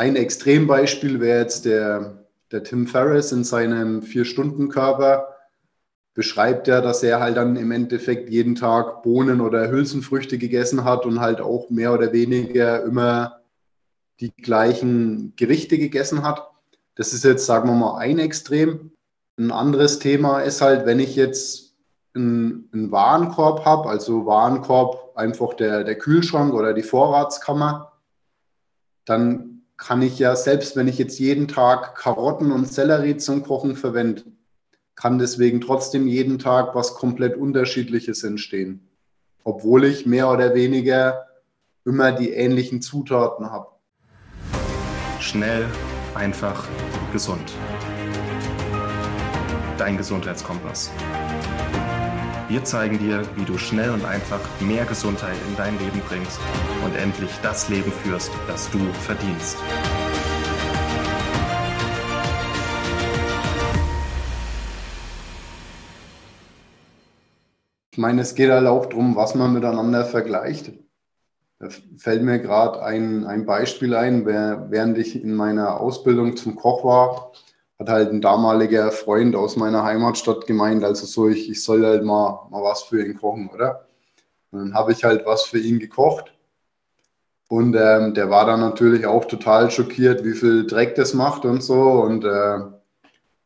ein Extrembeispiel wäre jetzt der, der Tim Ferriss in seinem Vier-Stunden-Körper. Beschreibt er, dass er halt dann im Endeffekt jeden Tag Bohnen oder Hülsenfrüchte gegessen hat und halt auch mehr oder weniger immer die gleichen Gerichte gegessen hat. Das ist jetzt, sagen wir mal, ein Extrem. Ein anderes Thema ist halt, wenn ich jetzt einen, einen Warenkorb habe, also Warenkorb einfach der, der Kühlschrank oder die Vorratskammer, dann kann ich ja, selbst wenn ich jetzt jeden Tag Karotten und Sellerie zum Kochen verwende, kann deswegen trotzdem jeden Tag was komplett Unterschiedliches entstehen. Obwohl ich mehr oder weniger immer die ähnlichen Zutaten habe. Schnell, einfach, gesund. Dein Gesundheitskompass. Wir zeigen dir, wie du schnell und einfach mehr Gesundheit in dein Leben bringst und endlich das Leben führst, das du verdienst. Ich meine, es geht halt auch darum, was man miteinander vergleicht. Da fällt mir gerade ein, ein Beispiel ein, während ich in meiner Ausbildung zum Koch war, hat halt ein damaliger Freund aus meiner Heimatstadt gemeint, also so, ich, ich soll halt mal, mal was für ihn kochen, oder? Und dann habe ich halt was für ihn gekocht. Und ähm, der war dann natürlich auch total schockiert, wie viel Dreck das macht und so und äh,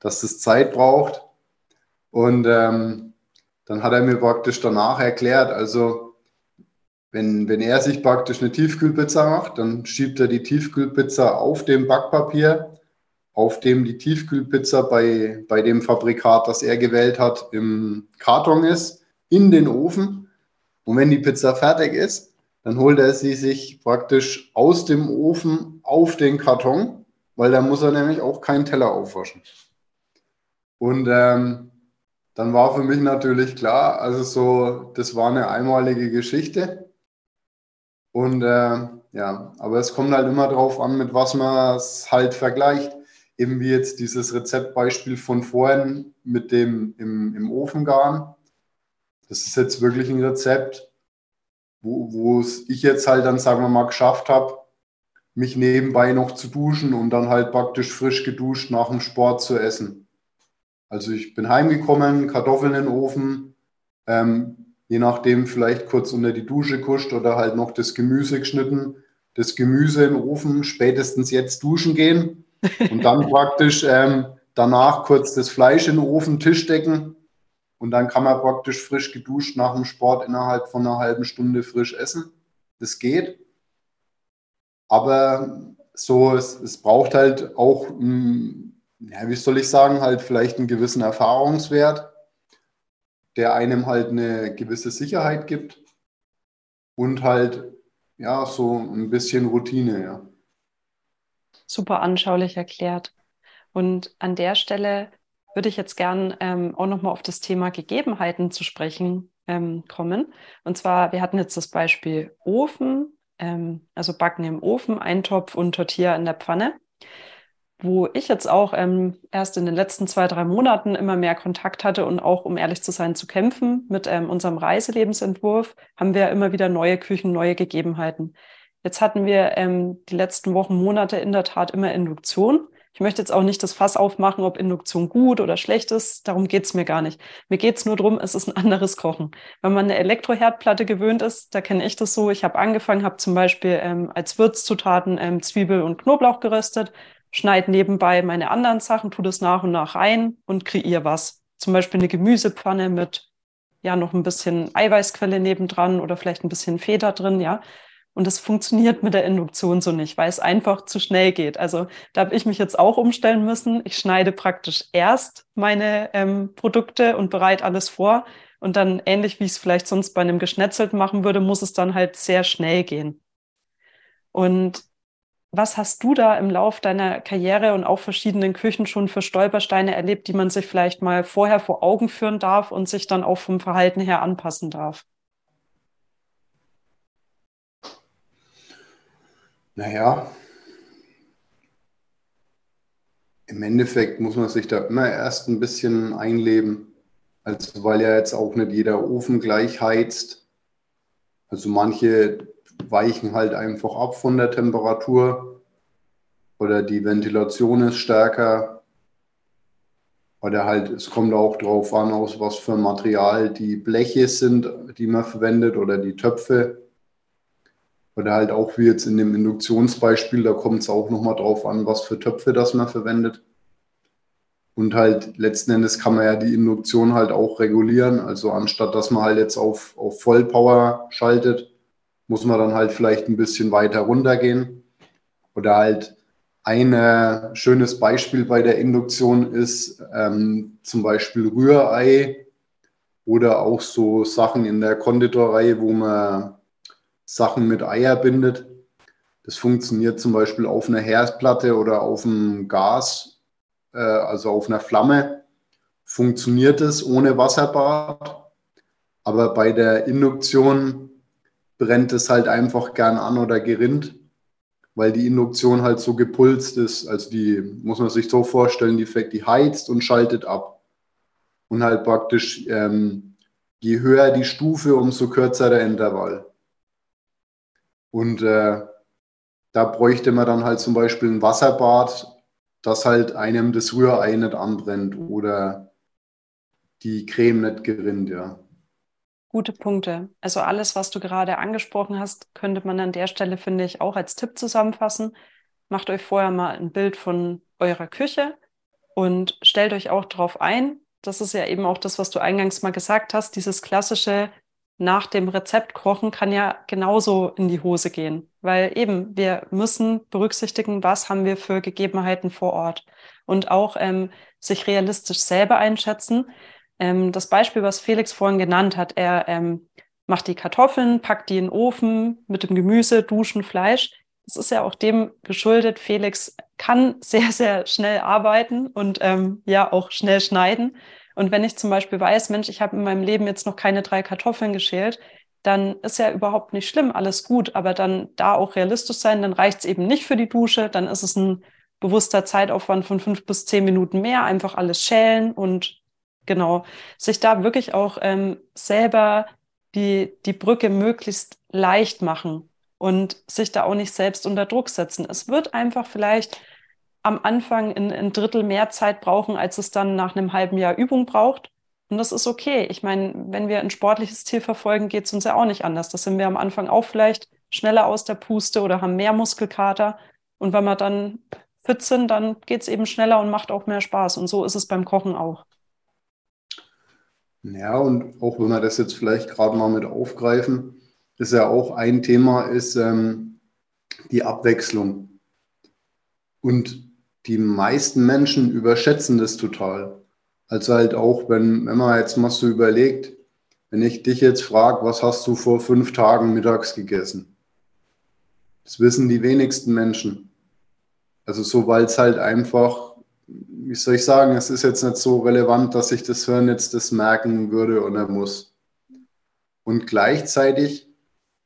dass das Zeit braucht. Und ähm, dann hat er mir praktisch danach erklärt, also wenn, wenn er sich praktisch eine Tiefkühlpizza macht, dann schiebt er die Tiefkühlpizza auf dem Backpapier auf dem die Tiefkühlpizza bei, bei dem Fabrikat, das er gewählt hat, im Karton ist, in den Ofen. Und wenn die Pizza fertig ist, dann holt er sie sich praktisch aus dem Ofen auf den Karton, weil da muss er nämlich auch keinen Teller aufwaschen. Und ähm, dann war für mich natürlich klar, also so, das war eine einmalige Geschichte. Und äh, ja, aber es kommt halt immer drauf an, mit was man es halt vergleicht eben wie jetzt dieses Rezeptbeispiel von vorhin mit dem im, im Ofen garen. Das ist jetzt wirklich ein Rezept, wo, ich jetzt halt dann, sagen wir mal, geschafft habe, mich nebenbei noch zu duschen und dann halt praktisch frisch geduscht nach dem Sport zu essen. Also ich bin heimgekommen, Kartoffeln in den Ofen, ähm, je nachdem vielleicht kurz unter die Dusche kuscht oder halt noch das Gemüse geschnitten, das Gemüse im Ofen, spätestens jetzt duschen gehen und dann praktisch ähm, danach kurz das Fleisch in den Ofen, Tisch decken. Und dann kann man praktisch frisch geduscht nach dem Sport innerhalb von einer halben Stunde frisch essen. Das geht. Aber so, es, es braucht halt auch, hm, ja, wie soll ich sagen, halt vielleicht einen gewissen Erfahrungswert, der einem halt eine gewisse Sicherheit gibt und halt, ja, so ein bisschen Routine, ja super anschaulich erklärt. Und an der Stelle würde ich jetzt gern ähm, auch nochmal auf das Thema Gegebenheiten zu sprechen ähm, kommen. Und zwar, wir hatten jetzt das Beispiel Ofen, ähm, also Backen im Ofen, Eintopf und Tortilla in der Pfanne. Wo ich jetzt auch ähm, erst in den letzten zwei, drei Monaten immer mehr Kontakt hatte und auch, um ehrlich zu sein, zu kämpfen mit ähm, unserem Reiselebensentwurf, haben wir immer wieder neue Küchen, neue Gegebenheiten. Jetzt hatten wir ähm, die letzten Wochen, Monate in der Tat immer Induktion. Ich möchte jetzt auch nicht das Fass aufmachen, ob Induktion gut oder schlecht ist. Darum geht's mir gar nicht. Mir geht's nur drum, es ist ein anderes Kochen. Wenn man eine Elektroherdplatte gewöhnt ist, da kenne ich das so. Ich habe angefangen, habe zum Beispiel ähm, als Würzzutaten ähm, Zwiebel und Knoblauch geröstet, schneide nebenbei meine anderen Sachen, tue das nach und nach rein und kreiere was. Zum Beispiel eine Gemüsepfanne mit ja noch ein bisschen Eiweißquelle nebendran oder vielleicht ein bisschen Feder drin, ja. Und das funktioniert mit der Induktion so nicht, weil es einfach zu schnell geht. Also da habe ich mich jetzt auch umstellen müssen. Ich schneide praktisch erst meine ähm, Produkte und bereite alles vor. Und dann, ähnlich wie ich es vielleicht sonst bei einem Geschnetzelten machen würde, muss es dann halt sehr schnell gehen. Und was hast du da im Lauf deiner Karriere und auch verschiedenen Küchen schon für Stolpersteine erlebt, die man sich vielleicht mal vorher vor Augen führen darf und sich dann auch vom Verhalten her anpassen darf? Naja, im Endeffekt muss man sich da immer erst ein bisschen einleben. Also weil ja jetzt auch nicht jeder Ofen gleich heizt. Also manche weichen halt einfach ab von der Temperatur. oder die Ventilation ist stärker. Oder halt, es kommt auch darauf an, aus was für Material die Bleche sind, die man verwendet oder die Töpfe. Oder halt auch wie jetzt in dem Induktionsbeispiel, da kommt es auch nochmal drauf an, was für Töpfe das man verwendet. Und halt letzten Endes kann man ja die Induktion halt auch regulieren. Also anstatt dass man halt jetzt auf, auf Vollpower schaltet, muss man dann halt vielleicht ein bisschen weiter runtergehen. Oder halt ein äh, schönes Beispiel bei der Induktion ist ähm, zum Beispiel Rührei oder auch so Sachen in der Konditorei, wo man Sachen mit Eier bindet. Das funktioniert zum Beispiel auf einer Herdplatte oder auf einem Gas, äh, also auf einer Flamme. Funktioniert es ohne Wasserbad. Aber bei der Induktion brennt es halt einfach gern an oder gerinnt, weil die Induktion halt so gepulst ist. Also die muss man sich so vorstellen, die, die heizt und schaltet ab. Und halt praktisch, ähm, je höher die Stufe, umso kürzer der Intervall. Und äh, da bräuchte man dann halt zum Beispiel ein Wasserbad, das halt einem das Rührei nicht anbrennt oder die Creme nicht gerinnt, ja. Gute Punkte. Also alles, was du gerade angesprochen hast, könnte man an der Stelle, finde ich, auch als Tipp zusammenfassen. Macht euch vorher mal ein Bild von eurer Küche und stellt euch auch darauf ein. Das ist ja eben auch das, was du eingangs mal gesagt hast. Dieses klassische nach dem Rezept kochen kann ja genauso in die Hose gehen, weil eben wir müssen berücksichtigen, was haben wir für Gegebenheiten vor Ort und auch ähm, sich realistisch selber einschätzen ähm, das Beispiel, was Felix vorhin genannt hat, er ähm, macht die Kartoffeln, packt die in den Ofen mit dem Gemüse, Duschen, Fleisch. Das ist ja auch dem geschuldet. Felix kann sehr, sehr schnell arbeiten und ähm, ja auch schnell schneiden. Und wenn ich zum Beispiel weiß, Mensch, ich habe in meinem Leben jetzt noch keine drei Kartoffeln geschält, dann ist ja überhaupt nicht schlimm, alles gut. Aber dann da auch realistisch sein, dann reicht es eben nicht für die Dusche, dann ist es ein bewusster Zeitaufwand von fünf bis zehn Minuten mehr, einfach alles schälen und genau, sich da wirklich auch ähm, selber die, die Brücke möglichst leicht machen und sich da auch nicht selbst unter Druck setzen. Es wird einfach vielleicht am Anfang ein, ein Drittel mehr Zeit brauchen, als es dann nach einem halben Jahr Übung braucht. Und das ist okay. Ich meine, wenn wir ein sportliches Ziel verfolgen, geht es uns ja auch nicht anders. Das sind wir am Anfang auch vielleicht schneller aus der Puste oder haben mehr Muskelkater. Und wenn wir dann fit sind, dann geht es eben schneller und macht auch mehr Spaß. Und so ist es beim Kochen auch. Ja, und auch wenn wir das jetzt vielleicht gerade mal mit aufgreifen, ist ja auch ein Thema, ist ähm, die Abwechslung. Und die meisten Menschen überschätzen das total. Also halt auch, wenn, wenn man jetzt mal so überlegt, wenn ich dich jetzt frage, was hast du vor fünf Tagen mittags gegessen? Das wissen die wenigsten Menschen. Also so, weil es halt einfach wie soll ich sagen, es ist jetzt nicht so relevant, dass ich das Hören jetzt das merken würde oder muss. Und gleichzeitig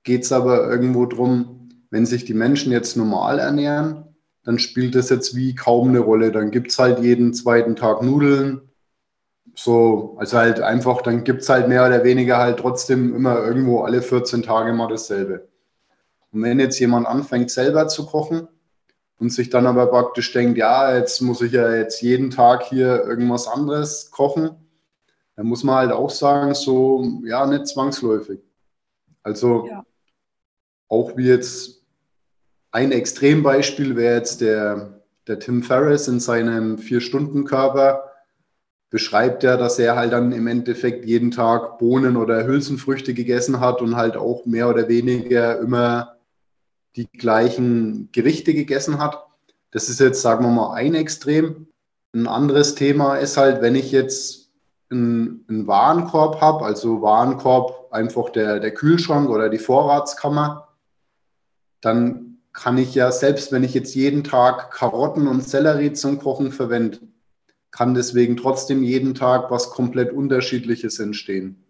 geht es aber irgendwo darum, wenn sich die Menschen jetzt normal ernähren, dann spielt das jetzt wie kaum eine Rolle. Dann gibt es halt jeden zweiten Tag Nudeln. So, also halt einfach, dann gibt es halt mehr oder weniger halt trotzdem immer irgendwo alle 14 Tage mal dasselbe. Und wenn jetzt jemand anfängt selber zu kochen, und sich dann aber praktisch denkt, ja, jetzt muss ich ja jetzt jeden Tag hier irgendwas anderes kochen, dann muss man halt auch sagen, so, ja, nicht zwangsläufig. Also ja. auch wie jetzt ein Extrembeispiel wäre jetzt der, der Tim Ferriss in seinem Vier-Stunden-Körper, beschreibt er, dass er halt dann im Endeffekt jeden Tag Bohnen oder Hülsenfrüchte gegessen hat und halt auch mehr oder weniger immer die gleichen Gerichte gegessen hat. Das ist jetzt, sagen wir mal, ein Extrem. Ein anderes Thema ist halt, wenn ich jetzt einen, einen Warenkorb habe, also Warenkorb einfach der, der Kühlschrank oder die Vorratskammer, dann kann ich ja, selbst wenn ich jetzt jeden Tag Karotten und Sellerie zum Kochen verwende, kann deswegen trotzdem jeden Tag was komplett Unterschiedliches entstehen.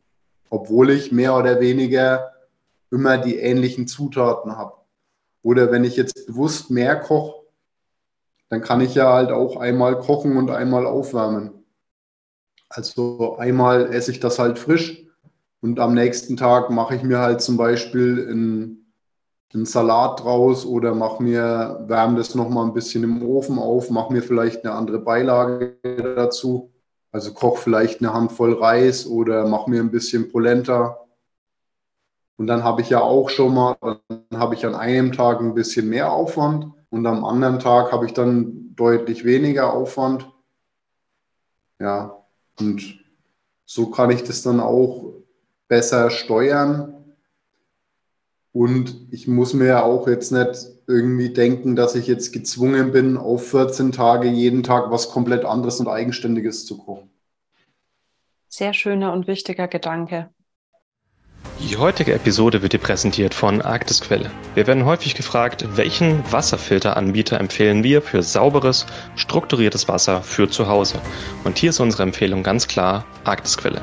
Obwohl ich mehr oder weniger immer die ähnlichen Zutaten habe. Oder wenn ich jetzt bewusst mehr koche, dann kann ich ja halt auch einmal kochen und einmal aufwärmen. Also einmal esse ich das halt frisch und am nächsten Tag mache ich mir halt zum Beispiel ein, einen Salat draus oder mach mir, wärme das nochmal ein bisschen im Ofen auf, mach mir vielleicht eine andere Beilage dazu. Also koch vielleicht eine Handvoll Reis oder mach mir ein bisschen Polenta. Und dann habe ich ja auch schon mal, dann habe ich an einem Tag ein bisschen mehr Aufwand und am anderen Tag habe ich dann deutlich weniger Aufwand. Ja, und so kann ich das dann auch besser steuern. Und ich muss mir ja auch jetzt nicht irgendwie denken, dass ich jetzt gezwungen bin, auf 14 Tage jeden Tag was komplett anderes und Eigenständiges zu kochen. Sehr schöner und wichtiger Gedanke. Die heutige Episode wird dir präsentiert von Arktisquelle. Wir werden häufig gefragt, welchen Wasserfilteranbieter empfehlen wir für sauberes, strukturiertes Wasser für zu Hause. Und hier ist unsere Empfehlung ganz klar Arktisquelle.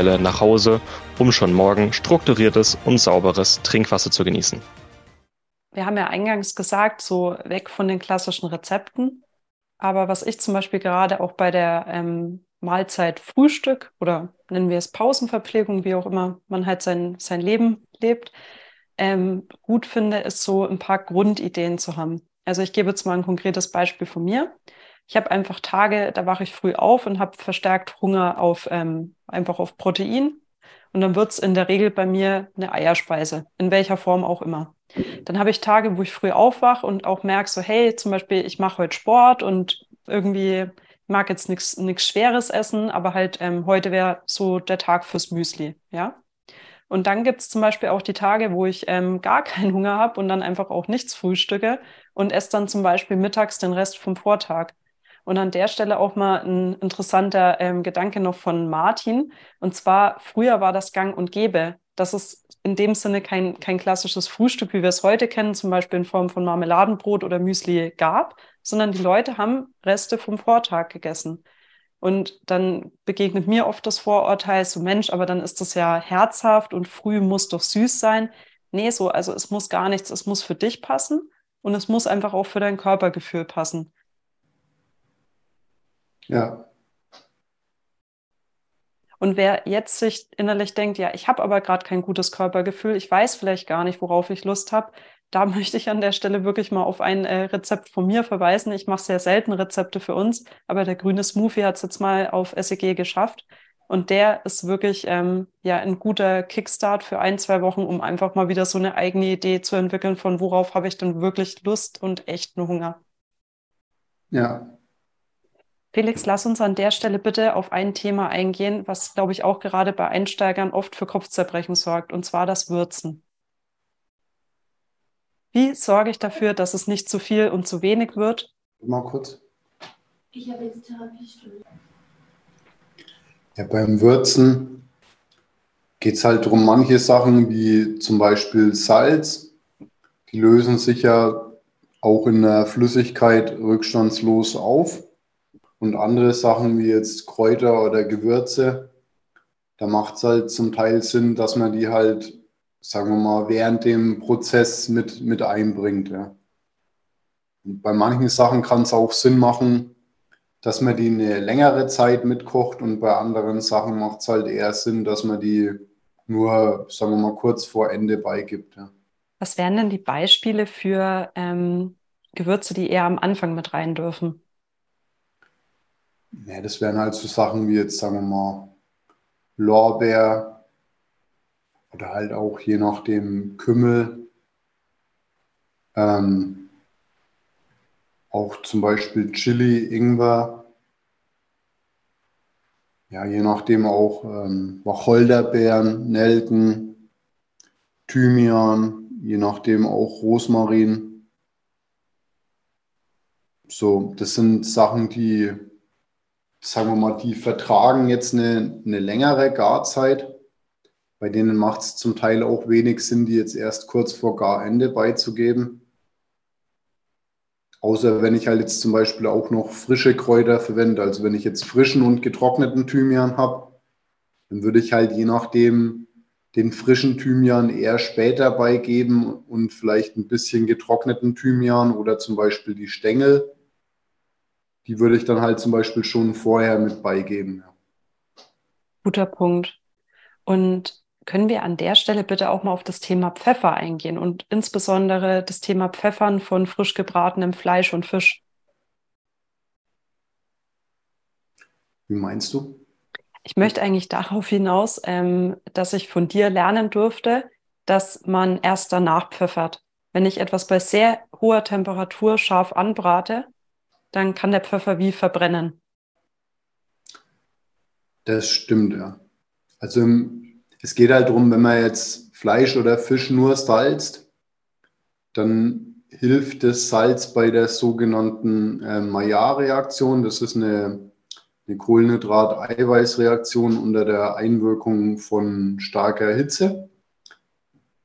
Quelle nach Hause, um schon morgen strukturiertes und sauberes Trinkwasser zu genießen. Wir haben ja eingangs gesagt, so weg von den klassischen Rezepten. Aber was ich zum Beispiel gerade auch bei der ähm, Mahlzeit Frühstück oder nennen wir es Pausenverpflegung, wie auch immer man halt sein, sein Leben lebt, ähm, gut finde, ist so ein paar Grundideen zu haben. Also ich gebe jetzt mal ein konkretes Beispiel von mir. Ich habe einfach Tage, da wache ich früh auf und habe verstärkt Hunger auf ähm, einfach auf Protein. Und dann wird es in der Regel bei mir eine Eierspeise, in welcher Form auch immer. Dann habe ich Tage, wo ich früh aufwache und auch merke, so, hey, zum Beispiel, ich mache heute Sport und irgendwie mag jetzt nichts Schweres essen, aber halt ähm, heute wäre so der Tag fürs Müsli, ja. Und dann gibt es zum Beispiel auch die Tage, wo ich ähm, gar keinen Hunger habe und dann einfach auch nichts frühstücke und esse dann zum Beispiel mittags den Rest vom Vortag. Und an der Stelle auch mal ein interessanter ähm, Gedanke noch von Martin. Und zwar, früher war das Gang und Gäbe. Das ist in dem Sinne kein, kein klassisches Frühstück, wie wir es heute kennen, zum Beispiel in Form von Marmeladenbrot oder Müsli gab, sondern die Leute haben Reste vom Vortag gegessen. Und dann begegnet mir oft das Vorurteil, so Mensch, aber dann ist das ja herzhaft und früh muss doch süß sein. Nee, so, also es muss gar nichts, es muss für dich passen und es muss einfach auch für dein Körpergefühl passen. Ja. Und wer jetzt sich innerlich denkt, ja, ich habe aber gerade kein gutes Körpergefühl, ich weiß vielleicht gar nicht, worauf ich Lust habe, da möchte ich an der Stelle wirklich mal auf ein äh, Rezept von mir verweisen. Ich mache sehr selten Rezepte für uns, aber der grüne Smoothie hat es jetzt mal auf SEG geschafft. Und der ist wirklich ähm, ja ein guter Kickstart für ein, zwei Wochen, um einfach mal wieder so eine eigene Idee zu entwickeln, von worauf habe ich denn wirklich Lust und echten Hunger. Ja, Felix, lass uns an der Stelle bitte auf ein Thema eingehen, was, glaube ich, auch gerade bei Einsteigern oft für Kopfzerbrechen sorgt, und zwar das Würzen. Wie sorge ich dafür, dass es nicht zu viel und zu wenig wird? Mal kurz. Ich habe jetzt Therapiestunde. Ja, beim Würzen geht es halt darum, manche Sachen wie zum Beispiel Salz, die lösen sich ja auch in der Flüssigkeit rückstandslos auf. Und andere Sachen wie jetzt Kräuter oder Gewürze, da macht es halt zum Teil Sinn, dass man die halt, sagen wir mal, während dem Prozess mit, mit einbringt. Ja. Und bei manchen Sachen kann es auch Sinn machen, dass man die eine längere Zeit mitkocht und bei anderen Sachen macht es halt eher Sinn, dass man die nur, sagen wir mal, kurz vor Ende beigibt. Ja. Was wären denn die Beispiele für ähm, Gewürze, die eher am Anfang mit rein dürfen? Ja, das wären halt so Sachen wie jetzt, sagen wir mal, Lorbeer oder halt auch je nachdem Kümmel. Ähm, auch zum Beispiel Chili, Ingwer. Ja, je nachdem auch ähm, Wacholderbeeren, Nelken, Thymian, je nachdem auch Rosmarin. So, das sind Sachen, die sagen wir mal, die vertragen jetzt eine, eine längere Garzeit. Bei denen macht es zum Teil auch wenig Sinn, die jetzt erst kurz vor Garende beizugeben. Außer wenn ich halt jetzt zum Beispiel auch noch frische Kräuter verwende. Also wenn ich jetzt frischen und getrockneten Thymian habe, dann würde ich halt je nachdem den frischen Thymian eher später beigeben und vielleicht ein bisschen getrockneten Thymian oder zum Beispiel die Stängel. Die würde ich dann halt zum Beispiel schon vorher mit beigeben. Guter Punkt. Und können wir an der Stelle bitte auch mal auf das Thema Pfeffer eingehen und insbesondere das Thema Pfeffern von frisch gebratenem Fleisch und Fisch? Wie meinst du? Ich möchte eigentlich darauf hinaus, ähm, dass ich von dir lernen durfte, dass man erst danach pfeffert. Wenn ich etwas bei sehr hoher Temperatur scharf anbrate, dann kann der Pfeffer wie verbrennen. Das stimmt, ja. Also es geht halt darum, wenn man jetzt Fleisch oder Fisch nur salzt, dann hilft das Salz bei der sogenannten äh, Maillard-Reaktion. Das ist eine eine Kohlenhydrat-Eiweiß-Reaktion unter der Einwirkung von starker Hitze.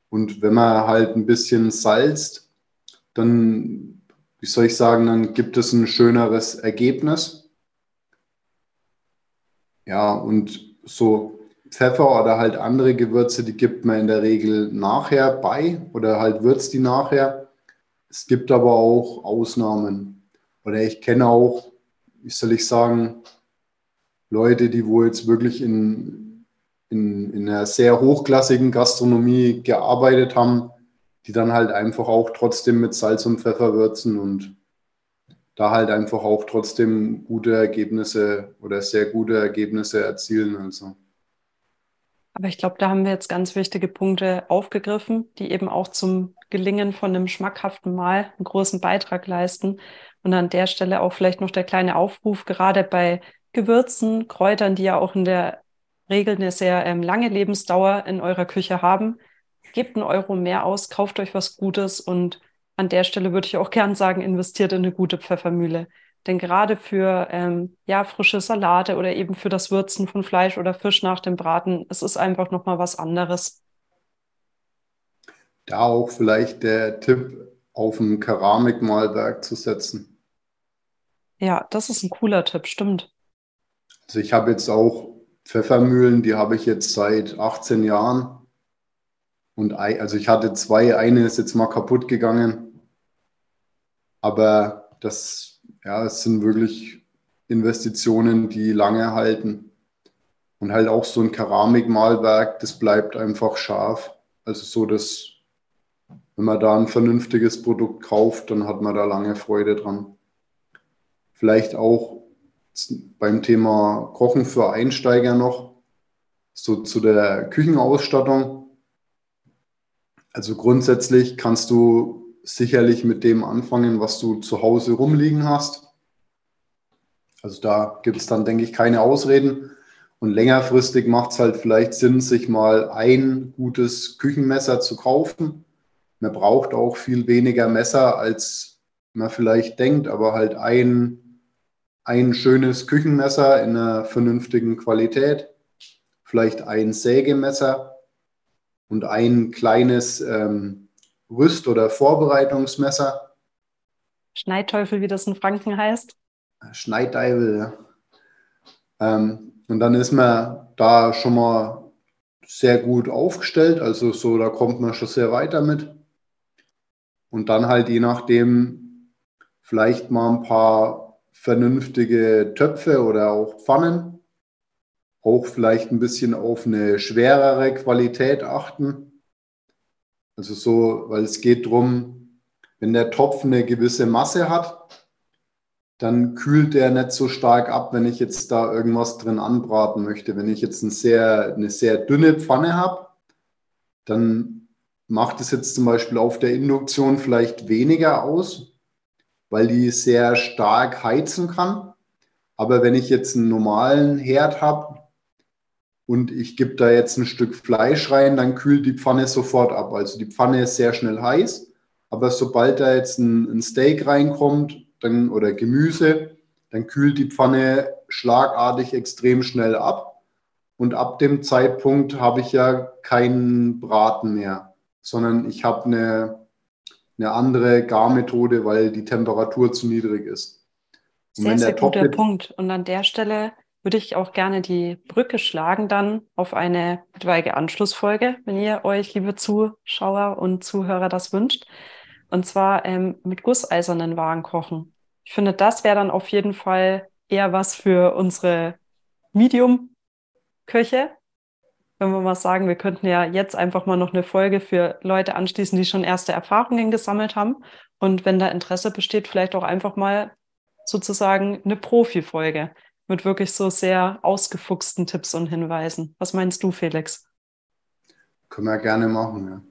Und wenn man halt ein bisschen salzt, dann, wie soll ich sagen, dann gibt es ein schöneres Ergebnis. Ja, und so Pfeffer oder halt andere Gewürze, die gibt man in der Regel nachher bei oder halt würzt die nachher. Es gibt aber auch Ausnahmen. Oder ich kenne auch, wie soll ich sagen, Leute, die wo jetzt wirklich in, in, in einer sehr hochklassigen Gastronomie gearbeitet haben, die dann halt einfach auch trotzdem mit Salz und Pfeffer würzen und da halt einfach auch trotzdem gute Ergebnisse oder sehr gute Ergebnisse erzielen. Also. Aber ich glaube, da haben wir jetzt ganz wichtige Punkte aufgegriffen, die eben auch zum Gelingen von einem schmackhaften Mahl einen großen Beitrag leisten. Und an der Stelle auch vielleicht noch der kleine Aufruf, gerade bei Gewürzen, Kräutern, die ja auch in der Regel eine sehr ähm, lange Lebensdauer in eurer Küche haben. Gebt einen Euro mehr aus, kauft euch was Gutes und an der Stelle würde ich auch gern sagen, investiert in eine gute Pfeffermühle. Denn gerade für ähm, ja, frische Salate oder eben für das Würzen von Fleisch oder Fisch nach dem Braten, es ist einfach nochmal was anderes. Da auch vielleicht der Tipp, auf ein Keramikmalwerk zu setzen. Ja, das ist ein cooler Tipp, stimmt. Also ich habe jetzt auch Pfeffermühlen, die habe ich jetzt seit 18 Jahren. Und also ich hatte zwei, eine ist jetzt mal kaputt gegangen. Aber das, ja, es sind wirklich Investitionen, die lange halten. Und halt auch so ein Keramikmalwerk, das bleibt einfach scharf. Also so, dass wenn man da ein vernünftiges Produkt kauft, dann hat man da lange Freude dran. Vielleicht auch beim Thema Kochen für Einsteiger noch, so zu der Küchenausstattung. Also grundsätzlich kannst du sicherlich mit dem anfangen, was du zu Hause rumliegen hast. Also da gibt es dann, denke ich, keine Ausreden. Und längerfristig macht es halt vielleicht Sinn, sich mal ein gutes Küchenmesser zu kaufen. Man braucht auch viel weniger Messer, als man vielleicht denkt, aber halt ein ein schönes Küchenmesser in einer vernünftigen Qualität, vielleicht ein Sägemesser und ein kleines ähm, Rüst- oder Vorbereitungsmesser. Schneidteufel, wie das in Franken heißt. Schneidteufel, ja. Ähm, und dann ist man da schon mal sehr gut aufgestellt, also so, da kommt man schon sehr weiter mit. Und dann halt je nachdem vielleicht mal ein paar vernünftige Töpfe oder auch Pfannen. Auch vielleicht ein bisschen auf eine schwerere Qualität achten. Also so, weil es geht darum, wenn der Topf eine gewisse Masse hat, dann kühlt der nicht so stark ab, wenn ich jetzt da irgendwas drin anbraten möchte. Wenn ich jetzt ein sehr, eine sehr dünne Pfanne habe, dann macht es jetzt zum Beispiel auf der Induktion vielleicht weniger aus, weil die sehr stark heizen kann. Aber wenn ich jetzt einen normalen Herd habe und ich gebe da jetzt ein Stück Fleisch rein, dann kühlt die Pfanne sofort ab. Also die Pfanne ist sehr schnell heiß, aber sobald da jetzt ein, ein Steak reinkommt dann, oder Gemüse, dann kühlt die Pfanne schlagartig extrem schnell ab. Und ab dem Zeitpunkt habe ich ja keinen Braten mehr, sondern ich habe eine, eine andere Garmethode, weil die Temperatur zu niedrig ist. Und sehr, sehr guter Punkt. Und an der Stelle würde ich auch gerne die Brücke schlagen dann auf eine etwaige Anschlussfolge, wenn ihr euch, liebe Zuschauer und Zuhörer, das wünscht. Und zwar ähm, mit gusseisernen Waren kochen. Ich finde, das wäre dann auf jeden Fall eher was für unsere Medium-Köche. Wenn wir mal sagen, wir könnten ja jetzt einfach mal noch eine Folge für Leute anschließen, die schon erste Erfahrungen gesammelt haben. Und wenn da Interesse besteht, vielleicht auch einfach mal sozusagen eine Profi-Folge mit wirklich so sehr ausgefuchsten Tipps und Hinweisen. Was meinst du, Felix? Können wir gerne machen, ja.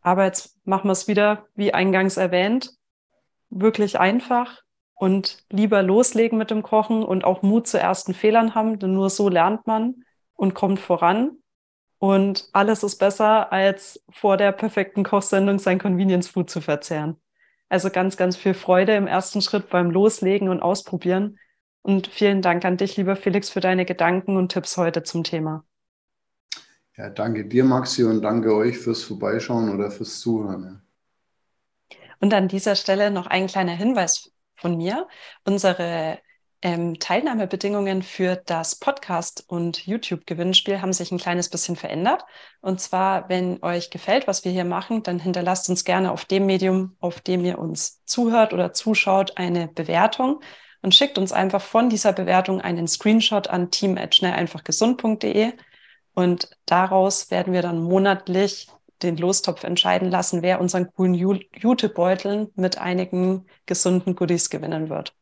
Aber jetzt machen wir es wieder, wie eingangs erwähnt, wirklich einfach und lieber loslegen mit dem Kochen und auch Mut zu ersten Fehlern haben, denn nur so lernt man und kommt voran. Und alles ist besser, als vor der perfekten Kochsendung sein Convenience Food zu verzehren. Also ganz, ganz viel Freude im ersten Schritt beim Loslegen und Ausprobieren. Und vielen Dank an dich, lieber Felix, für deine Gedanken und Tipps heute zum Thema. Ja, danke dir, Maxi, und danke euch fürs Vorbeischauen oder fürs Zuhören. Und an dieser Stelle noch ein kleiner Hinweis von mir. Unsere ähm, Teilnahmebedingungen für das Podcast- und YouTube-Gewinnspiel haben sich ein kleines bisschen verändert. Und zwar, wenn euch gefällt, was wir hier machen, dann hinterlasst uns gerne auf dem Medium, auf dem ihr uns zuhört oder zuschaut, eine Bewertung und schickt uns einfach von dieser Bewertung einen Screenshot an team@schnelleinfachgesund.de und daraus werden wir dann monatlich den Lostopf entscheiden lassen, wer unseren coolen Jutebeuteln mit einigen gesunden Goodies gewinnen wird.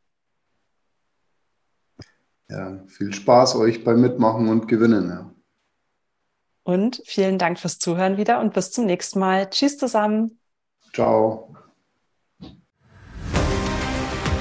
Ja, viel Spaß euch beim Mitmachen und Gewinnen. Ja. Und vielen Dank fürs Zuhören wieder und bis zum nächsten Mal. Tschüss zusammen. Ciao.